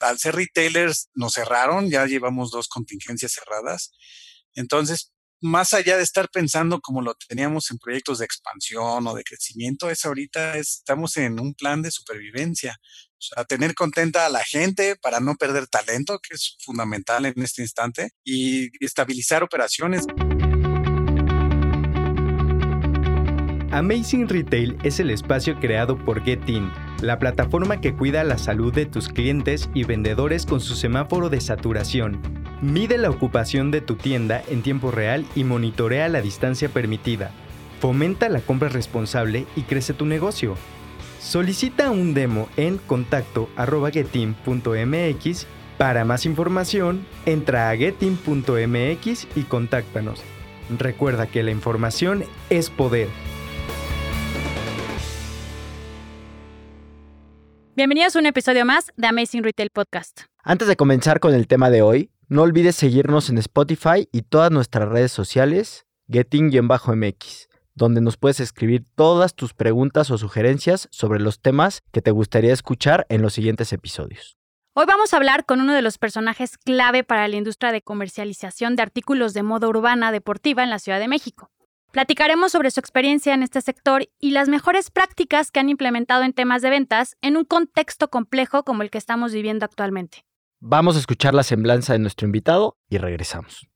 al ser retailers nos cerraron, ya llevamos dos contingencias cerradas. Entonces, más allá de estar pensando como lo teníamos en proyectos de expansión o de crecimiento, es ahorita estamos en un plan de supervivencia. O sea, tener contenta a la gente para no perder talento, que es fundamental en este instante, y estabilizar operaciones. Amazing Retail es el espacio creado por Getin, la plataforma que cuida la salud de tus clientes y vendedores con su semáforo de saturación. Mide la ocupación de tu tienda en tiempo real y monitorea la distancia permitida. Fomenta la compra responsable y crece tu negocio. Solicita un demo en contacto.getin.mx. Para más información, entra a getin.mx y contáctanos. Recuerda que la información es poder. Bienvenidos a un episodio más de Amazing Retail Podcast. Antes de comenzar con el tema de hoy, no olvides seguirnos en Spotify y todas nuestras redes sociales, getting-mx, donde nos puedes escribir todas tus preguntas o sugerencias sobre los temas que te gustaría escuchar en los siguientes episodios. Hoy vamos a hablar con uno de los personajes clave para la industria de comercialización de artículos de moda urbana deportiva en la Ciudad de México. Platicaremos sobre su experiencia en este sector y las mejores prácticas que han implementado en temas de ventas en un contexto complejo como el que estamos viviendo actualmente. Vamos a escuchar la semblanza de nuestro invitado y regresamos.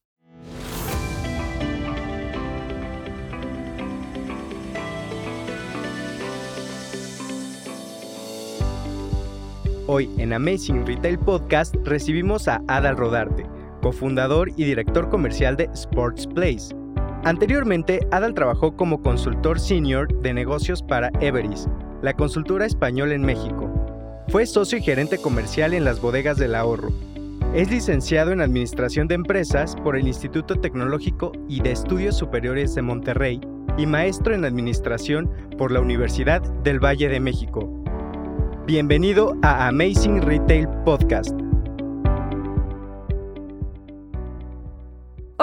Hoy en Amazing Retail Podcast recibimos a Adal Rodarte, cofundador y director comercial de Sports Place Anteriormente, Adal trabajó como consultor senior de negocios para Everis, la consultora española en México. Fue socio y gerente comercial en las bodegas del ahorro. Es licenciado en Administración de Empresas por el Instituto Tecnológico y de Estudios Superiores de Monterrey y maestro en Administración por la Universidad del Valle de México. Bienvenido a Amazing Retail Podcast.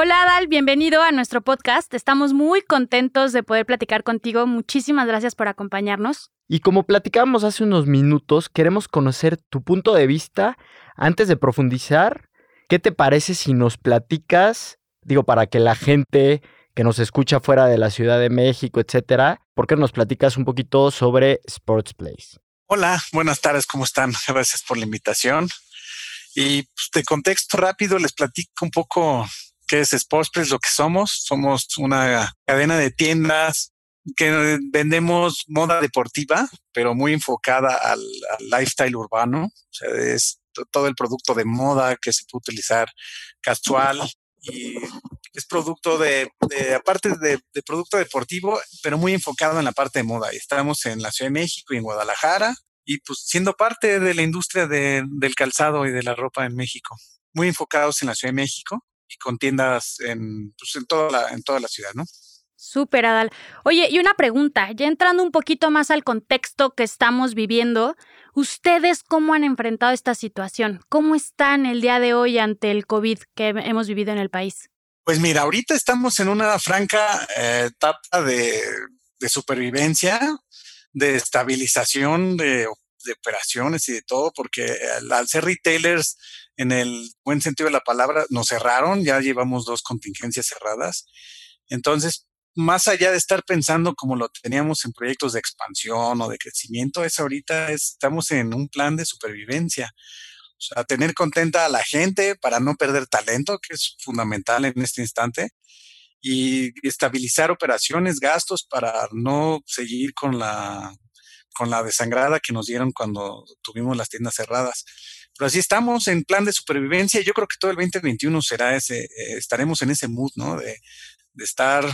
Hola Adal, bienvenido a nuestro podcast. Estamos muy contentos de poder platicar contigo. Muchísimas gracias por acompañarnos. Y como platicábamos hace unos minutos, queremos conocer tu punto de vista. Antes de profundizar, ¿qué te parece si nos platicas, digo, para que la gente que nos escucha fuera de la Ciudad de México, etcétera, ¿por qué nos platicas un poquito sobre Sports Place? Hola, buenas tardes, ¿cómo están? Gracias por la invitación. Y pues, de contexto rápido les platico un poco ¿Qué es Sportspress? Lo que somos, somos una cadena de tiendas que vendemos moda deportiva, pero muy enfocada al, lifestyle urbano. O sea, es todo el producto de moda que se puede utilizar casual y es producto de, aparte de, producto deportivo, pero muy enfocado en la parte de moda. Estamos en la Ciudad de México y en Guadalajara y pues siendo parte de la industria del calzado y de la ropa en México. Muy enfocados en la Ciudad de México y con tiendas en, pues, en, toda la, en toda la ciudad, ¿no? Súper, Adal. Oye, y una pregunta, ya entrando un poquito más al contexto que estamos viviendo, ¿ustedes cómo han enfrentado esta situación? ¿Cómo están el día de hoy ante el COVID que hemos vivido en el país? Pues mira, ahorita estamos en una franca eh, etapa de, de, supervivencia, de estabilización de, de, operaciones y de todo, porque al ser retailers en el buen sentido de la palabra, nos cerraron, ya llevamos dos contingencias cerradas. Entonces, más allá de estar pensando como lo teníamos en proyectos de expansión o de crecimiento, es ahorita estamos en un plan de supervivencia. O sea, tener contenta a la gente para no perder talento, que es fundamental en este instante, y estabilizar operaciones, gastos para no seguir con la, con la desangrada que nos dieron cuando tuvimos las tiendas cerradas. Pero así estamos en plan de supervivencia. Yo creo que todo el 2021 será ese, eh, estaremos en ese mood, ¿no? De, estar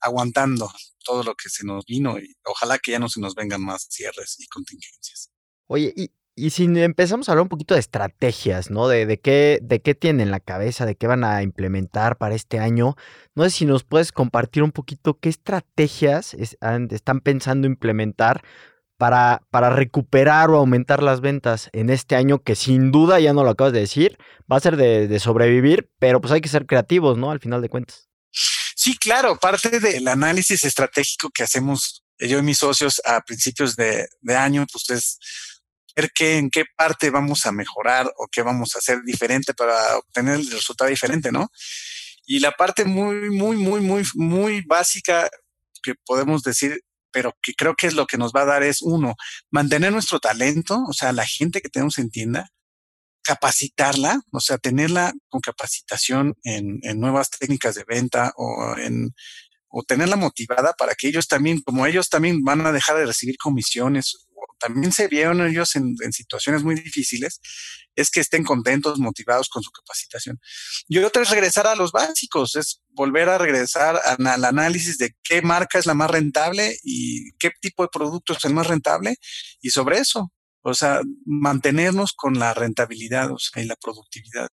aguantando todo lo que se nos vino y ojalá que ya no se nos vengan más cierres y contingencias. Oye, y, si empezamos a hablar un poquito de estrategias, ¿no? De, de, qué, de qué tienen en la cabeza, de qué van a implementar para este año. No sé si nos puedes compartir un poquito qué estrategias están pensando implementar para, para recuperar o aumentar las ventas en este año, que sin duda, ya no lo acabas de decir, va a ser de, sobrevivir, pero pues hay que ser creativos, ¿no? Al final de cuentas. Sí, claro, parte del análisis estratégico que hacemos yo y mis socios a principios de, año, pues es ver qué, en qué parte vamos a mejorar o qué vamos a hacer diferente para obtener el resultado diferente, ¿no? Y la parte muy, muy, muy, muy, muy básica que podemos decir, pero que creo que es lo que nos va a dar es uno, mantener nuestro talento, o sea, la gente que tenemos en tienda, capacitarla, o sea, tenerla con capacitación en, en nuevas técnicas de venta o en o tenerla motivada para que ellos también, como ellos también van a dejar de recibir comisiones, también se vieron ellos en, situaciones muy difíciles, es que estén contentos, motivados con su capacitación. Y otra es regresar a los básicos, es volver a regresar al análisis de qué marca es la más rentable y qué tipo de producto es el más rentable y sobre eso, o sea, mantenernos con la rentabilidad y la productividad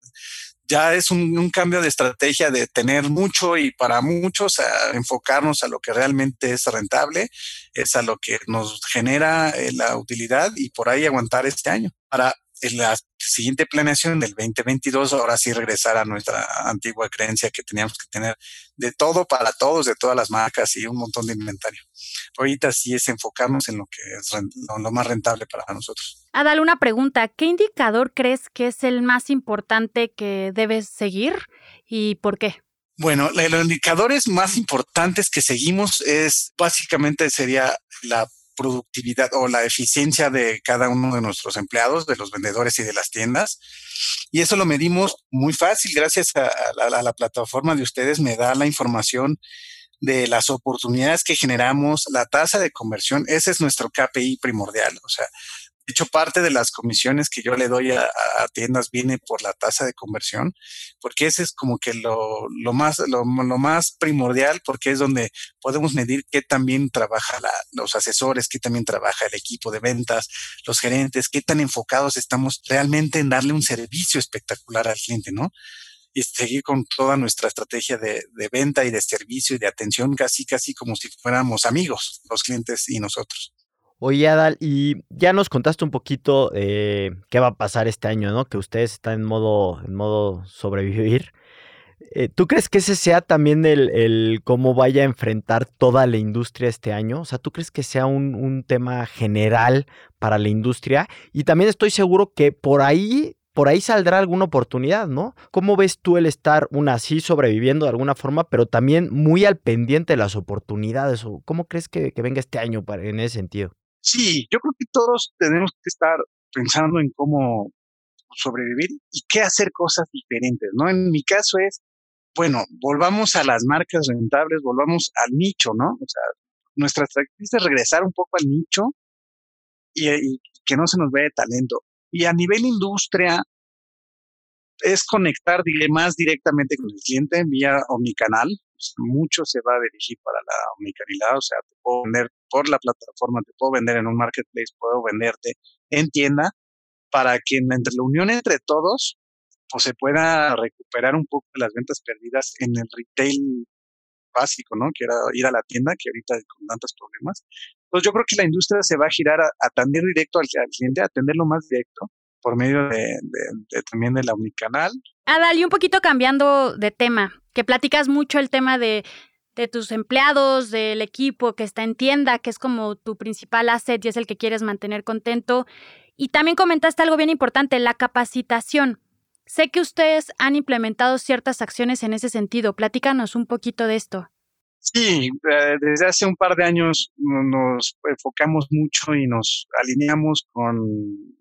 ya es un, cambio de estrategia de tener mucho y para muchos enfocarnos a lo que realmente es rentable, es a lo que nos genera eh, la utilidad y por ahí aguantar este año. Para en la siguiente planeación del 2022, ahora sí regresar a nuestra antigua creencia que teníamos que tener de todo para todos, de todas las marcas y un montón de inventario. Ahorita sí es enfocarnos en lo que es lo, más rentable para nosotros. Adal, una pregunta. ¿Qué indicador crees que es el más importante que debes seguir y por qué? Bueno, los indicadores más importantes que seguimos es básicamente sería la productividad o la eficiencia de cada uno de nuestros empleados, de los vendedores y de las tiendas. Y eso lo medimos muy fácil gracias a, la plataforma de ustedes. Me da la información de las oportunidades que generamos, la tasa de conversión. Ese es nuestro KPI primordial. O sea, de hecho, parte de las comisiones que yo le doy a, tiendas viene por la tasa de conversión, porque ese es como que lo, más, lo, más primordial, porque es donde podemos medir qué también trabaja los asesores, qué también trabaja el equipo de ventas, los gerentes, qué tan enfocados estamos realmente en darle un servicio espectacular al cliente, ¿no? y seguir con toda nuestra estrategia de, de, venta y de servicio y de atención, casi, casi como si fuéramos amigos, los clientes y nosotros. Oye, Adal, y ya nos contaste un poquito qué va a pasar este año, ¿no? Que ustedes están en modo, en modo sobrevivir. Eh, ¿Tú crees que ese sea también el, cómo vaya a enfrentar toda la industria este año? O sea, ¿tú crees que sea un, un tema general para la industria? Y también estoy seguro que por ahí por ahí saldrá alguna oportunidad, ¿no? ¿Cómo ves tú el estar, una así, sobreviviendo de alguna forma, pero también muy al pendiente de las oportunidades? ¿Cómo crees que, venga este año en ese sentido? Sí, yo creo que todos tenemos que estar pensando en cómo sobrevivir y qué hacer cosas diferentes, ¿no? En mi caso es, bueno, volvamos a las marcas rentables, volvamos al nicho, ¿no? O sea, nuestra estrategia es regresar un poco al nicho y, y que no se nos vea de talento. Y a nivel industria, es conectar más directamente con el cliente vía omnicanal. Mucho se va a dirigir para la omnicanalidad, o sea, te puedo vender por la plataforma, te puedo vender en un marketplace, puedo venderte en tienda, para que entre la unión entre todos pues, se pueda recuperar un poco las ventas perdidas en el retail básico, ¿no? Que era ir a la tienda, que ahorita con tantos problemas. Pues yo creo que la industria se va a girar a, atender directo al, cliente, a atenderlo más directo por medio de, también de la Unicanal. Adal, y un poquito cambiando de tema, que platicas mucho el tema de, de tus empleados, del equipo que está en tienda, que es como tu principal asset y es el que quieres mantener contento. Y también comentaste algo bien importante, la capacitación. Sé que ustedes han implementado ciertas acciones en ese sentido. Platícanos un poquito de esto. Sí, eh, desde hace un par de años nos enfocamos mucho y nos alineamos con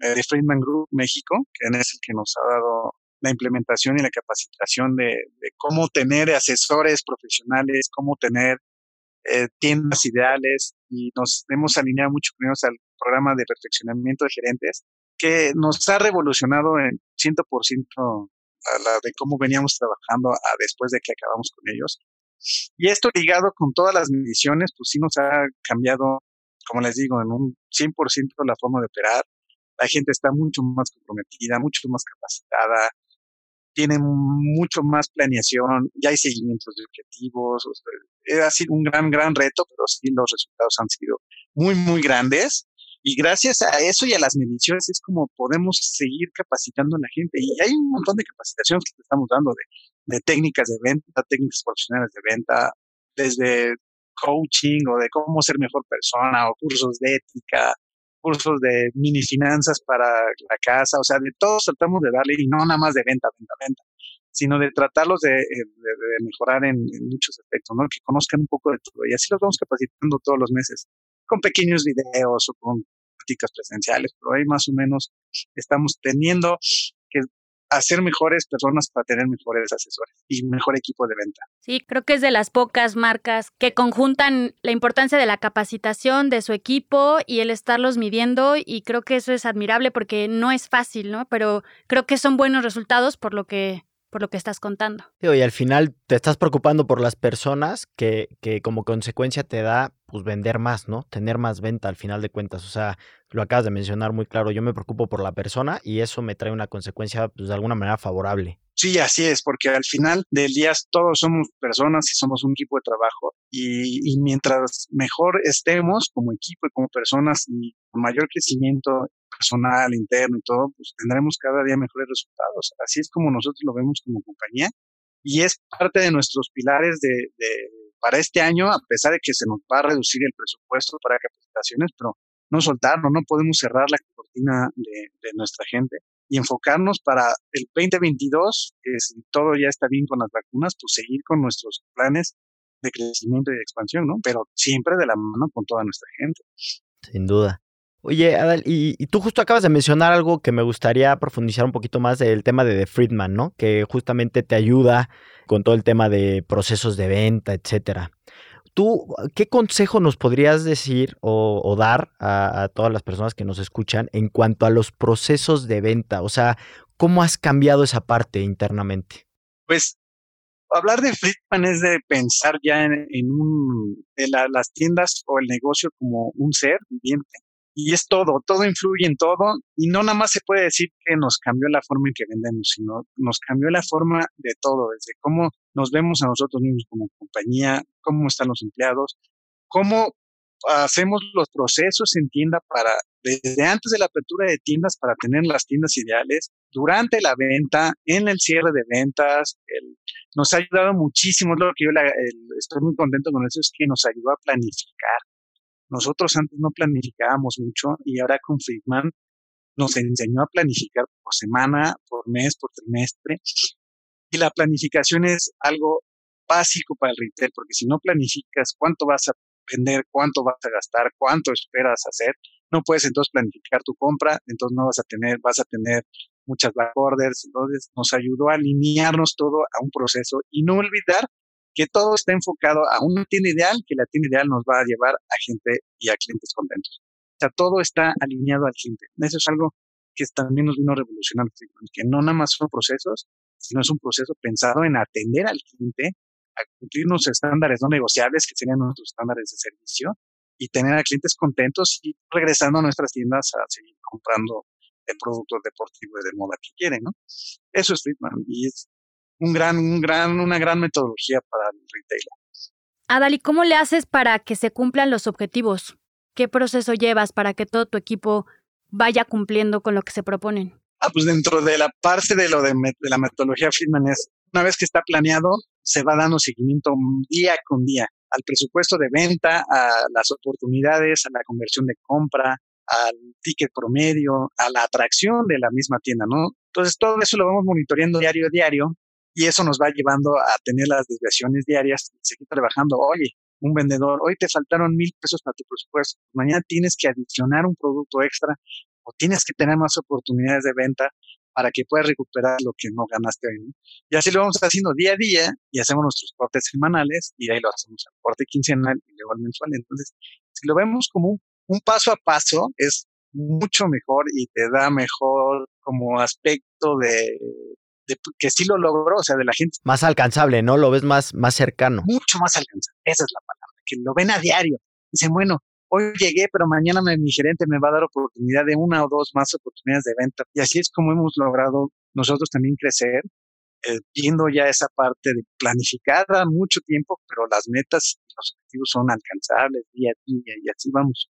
el Friedman Group México, que es el que nos ha dado la implementación y la capacitación de, cómo tener asesores profesionales, cómo tener eh, tiendas ideales y nos hemos alineado mucho con ellos al programa de perfeccionamiento de gerentes que nos ha revolucionado en 100% a la de cómo veníamos trabajando a después de que acabamos con ellos. Y esto ligado con todas las mediciones, pues sí nos ha cambiado, como les digo, en un 100% la forma de operar. La gente está mucho más comprometida, mucho más capacitada, tiene mucho más planeación, ya hay seguimientos de objetivos. ha sido un gran, gran reto, pero sí los resultados han sido muy, muy grandes. Y gracias a eso y a las mediciones es como podemos seguir capacitando a la gente. Y hay un montón de capacitaciones que te estamos dando de de técnicas de venta, técnicas profesionales de venta, desde coaching o de cómo ser mejor persona o cursos de ética. Cursos de mini finanzas para la casa, o sea, de todos tratamos de darle, y no nada más de venta, venta, venta, sino de tratarlos de, mejorar en, muchos aspectos, ¿no? Que conozcan un poco de todo. Y así los vamos capacitando todos los meses, con pequeños videos o con prácticas presenciales, pero ahí más o menos estamos teniendo que hacer mejores personas para tener mejores asesores y mejor equipo de venta. Sí, creo que es de las pocas marcas que conjuntan la importancia de la capacitación de su equipo y el estarlos midiendo y creo que eso es admirable porque no es fácil, ¿no? Pero creo que son buenos resultados por lo que por lo que estás contando. y al final te estás preocupando por las personas que, que como consecuencia te da pues vender más, ¿no? Tener más venta al final de cuentas. O sea, lo acabas de mencionar muy claro, yo me preocupo por la persona y eso me trae una consecuencia pues, de alguna manera favorable. Sí, así es, porque al final del día todos somos personas y somos un equipo de trabajo y, mientras mejor estemos como equipo y como personas y con mayor crecimiento personal, interno y todo, pues tendremos cada día mejores resultados. Así es como nosotros lo vemos como compañía y es parte de nuestros pilares de, para este año, a pesar de que se nos va a reducir el presupuesto para capacitaciones, pero no soltarlo, no podemos cerrar la cortina de, nuestra gente y enfocarnos para el 2022, que si todo ya está bien con las vacunas, pues seguir con nuestros planes de crecimiento y de expansión, ¿no? Pero siempre de la mano con toda nuestra gente. Sin duda. Oye, Adal, y, tú justo acabas de mencionar algo que me gustaría profundizar un poquito más del tema de The Friedman, ¿no? Que justamente te ayuda con todo el tema de procesos de venta, etcétera. ¿Tú qué consejo nos podrías decir o, dar a, todas las personas que nos escuchan en cuanto a los procesos de venta? O sea, ¿cómo has cambiado esa parte internamente? Pues hablar de Friedman es de pensar ya en, un, las tiendas o el negocio como un ser viviente y es todo, todo influye en todo y no nada más se puede decir que nos cambió la forma en que vendemos, sino nos cambió la forma de todo, desde cómo nos vemos a nosotros mismos como compañía, cómo están los empleados, cómo hacemos los procesos en tienda para, desde antes de la apertura de tiendas para tener las tiendas ideales, durante la venta, en el cierre de ventas, nos ha ayudado muchísimo, lo que yo estoy muy contento con eso, es que nos ayudó a planificar nosotros antes no planificábamos mucho y ahora con Friedman nos enseñó a planificar por semana, por mes, por trimestre. Y la planificación es algo básico para el retail, porque si no planificas cuánto vas a vender, cuánto vas a gastar, cuánto esperas hacer, no puedes entonces planificar tu compra, entonces no vas a tener, vas a tener muchas back orders. Entonces nos ayudó a alinearnos todo a un proceso y no olvidar que todo está enfocado a una tienda ideal, que la tienda ideal nos va a llevar a gente y a clientes contentos. O sea, todo está alineado al cliente. Eso es algo que también nos vino a revolucionar, que no nada más son procesos, sino es un proceso pensado en atender al cliente, a cumplir nuestros estándares no negociables, que serían nuestros estándares de servicio, y tener a clientes contentos y regresando a nuestras tiendas a seguir comprando el producto deportivo y de moda que quieren, ¿no? Eso es Friedman y es un gran, un gran, una gran metodología para el retailer. Adal, ¿y cómo le haces para que se cumplan los objetivos? ¿Qué proceso llevas para que todo tu equipo vaya cumpliendo con lo que se proponen? Ah, pues dentro de la parte de lo de, la metodología Friedman es, una vez que está planeado, se va dando seguimiento día con día al presupuesto de venta, a las oportunidades, a la conversión de compra, al ticket promedio, a la atracción de la misma tienda, ¿no? Entonces todo eso lo vamos monitoreando diario a diario y eso nos va llevando a tener las desviaciones diarias y seguir trabajando. Oye, un vendedor, hoy te faltaron mil pesos para tu presupuesto, mañana tienes que adicionar un producto extra o tienes que tener más oportunidades de venta para que puedas recuperar lo que no ganaste hoy. Y así lo vamos haciendo día a día y hacemos nuestros cortes semanales y ahí lo hacemos al corte quincenal y luego al mensual. Entonces, si lo vemos como un paso a paso, es mucho mejor y te da mejor como aspecto de que sí lo logró, o sea, de la gente. Más alcanzable, ¿no? Lo ves más, más cercano. Mucho más alcanzable, esa es la palabra, que lo ven a diario. Dicen, bueno, hoy llegué, pero mañana mi gerente me va a dar oportunidad de una o dos más oportunidades de venta. Y así es como hemos logrado nosotros también crecer, eh, viendo ya esa parte de planificar a mucho tiempo, pero las metas y los objetivos son alcanzables día a día y así vamos.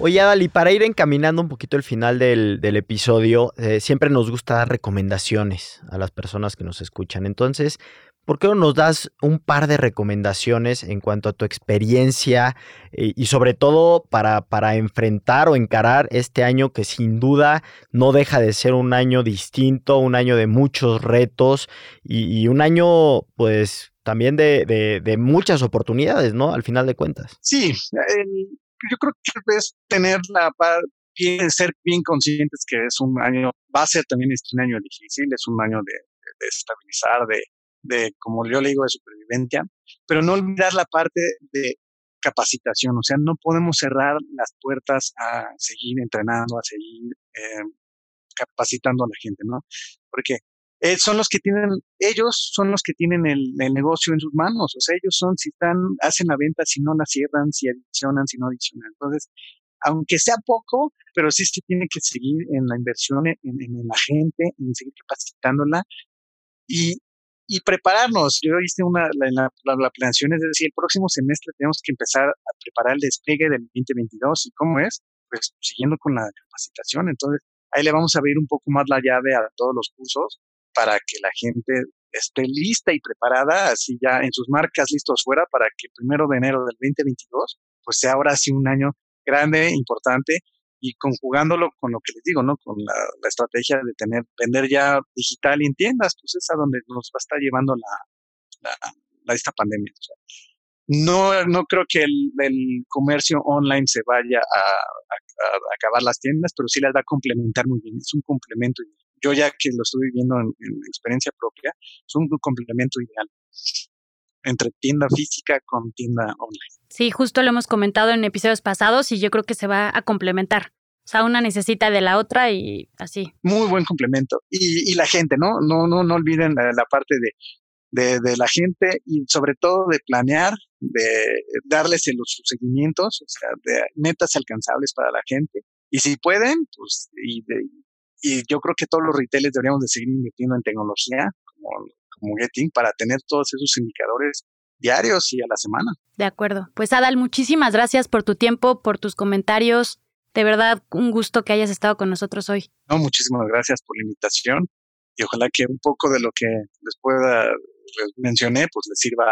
Oye, Adal, para ir encaminando un poquito el final del, episodio, eh, siempre nos gusta dar recomendaciones a las personas que nos escuchan. Entonces, ¿por qué no nos das un par de recomendaciones en cuanto a tu experiencia eh, y sobre todo para, para enfrentar o encarar este año que sin duda no deja de ser un año distinto, un año de muchos retos y, un año pues también de, de, muchas oportunidades, ¿no? Al final de cuentas. Sí, yo creo que es tener la bien, ser bien conscientes que es un año, va a ser también este un año difícil, es un año de, de estabilizar, de, de, como yo le digo, de supervivencia, pero no olvidar la parte de capacitación, o sea, no podemos cerrar las puertas a seguir entrenando, a seguir eh, capacitando a la gente, ¿no? Porque eh, son los que tienen, ellos son los que tienen el, negocio en sus manos, o sea, ellos son, si están, hacen la venta, si no la cierran, si adicionan, si no adicionan. Entonces, aunque sea poco, pero sí se tiene que seguir en la inversión en, la gente, en seguir capacitándola y, y prepararnos. Yo hice una, la, la, la, planeación, es decir, el próximo semestre tenemos que empezar a preparar el despliegue del 2022 y cómo es, pues siguiendo con la capacitación. Entonces, ahí le vamos a abrir un poco más la llave a todos los cursos para que la gente esté lista y preparada, así ya en sus marcas listos fuera, para que el primero de enero del 2022, pues sea ahora sí un año grande, importante, y conjugándolo con lo que les digo, ¿no? Con la, estrategia de tener, vender ya digital y en tiendas, pues es a donde nos va a estar llevando la, la, esta pandemia. no, no creo que el, el, comercio online se vaya a, acabar las tiendas, pero sí las va a complementar muy bien. Es un complemento yo ya que lo estoy viviendo en, experiencia propia, es un complemento ideal entre tienda física con tienda online. Sí, justo lo hemos comentado en episodios pasados y yo creo que se va a complementar. O sea, una necesita de la otra y así. Muy buen complemento. Y, la gente, ¿no? No, no, no olviden la, parte de, de, la gente y sobre todo de planear, de darles los seguimientos, o sea, de metas alcanzables para la gente. Y si pueden, pues, y, de, y yo creo que todos los retailers deberíamos de seguir invirtiendo en tecnología como, como Getting para tener todos esos indicadores diarios y a la semana. De acuerdo. Pues Adal, muchísimas gracias por tu tiempo, por tus comentarios. De verdad, un gusto que hayas estado con nosotros hoy. No, muchísimas gracias por la invitación y ojalá que un poco de lo que les pueda les mencioné, pues les sirva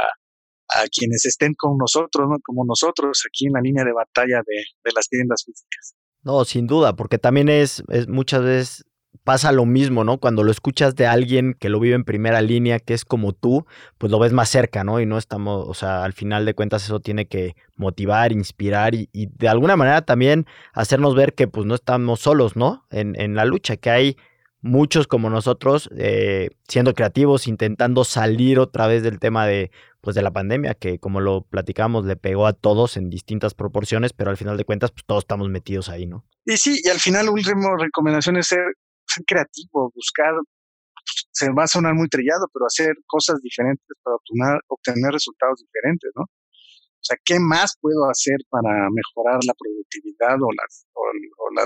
a, quienes estén con nosotros, ¿no? como nosotros aquí en la línea de batalla de, de las tiendas físicas. No, sin duda, porque también es, es muchas veces pasa lo mismo, ¿no? Cuando lo escuchas de alguien que lo vive en primera línea, que es como tú, pues lo ves más cerca, ¿no? Y no estamos, o sea, al final de cuentas eso tiene que motivar, inspirar y, de alguna manera también hacernos ver que pues no estamos solos, ¿no? En, en la lucha, que hay muchos como nosotros eh, siendo creativos, intentando salir otra vez del tema de, pues, de la pandemia, que como lo platicamos, le pegó a todos en distintas proporciones, pero al final de cuentas, pues todos estamos metidos ahí, ¿no? Y sí, y al final, última recomendación es ser, ser creativo, buscar, se va a sonar muy trillado, pero hacer cosas diferentes para obtener, obtener resultados diferentes, ¿no? O sea, ¿qué más puedo hacer para mejorar la productividad o las, o,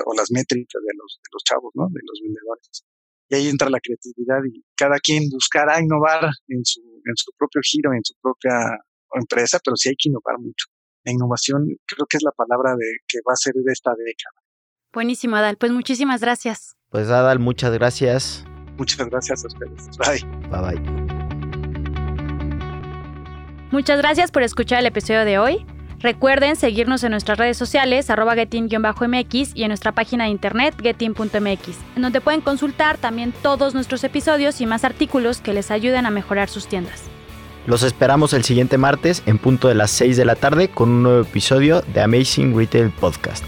o las métricas de los, de los chavos, ¿no? De los vendedores y ahí entra la creatividad y cada quien buscará innovar en su, en su propio giro, en su propia empresa, pero sí hay que innovar mucho. La innovación creo que es la palabra de que va a ser de esta década. Buenísimo, Adal. Pues muchísimas gracias. Pues Adal, muchas gracias. Muchas gracias a ustedes. Bye. Bye bye. Muchas gracias por escuchar el episodio de hoy. Recuerden seguirnos en nuestras redes sociales, arroba getin-mx y en nuestra página de internet getin.mx, en donde pueden consultar también todos nuestros episodios y más artículos que les ayuden a mejorar sus tiendas. Los esperamos el siguiente martes en punto de las 6 de la tarde con un nuevo episodio de Amazing Retail Podcast.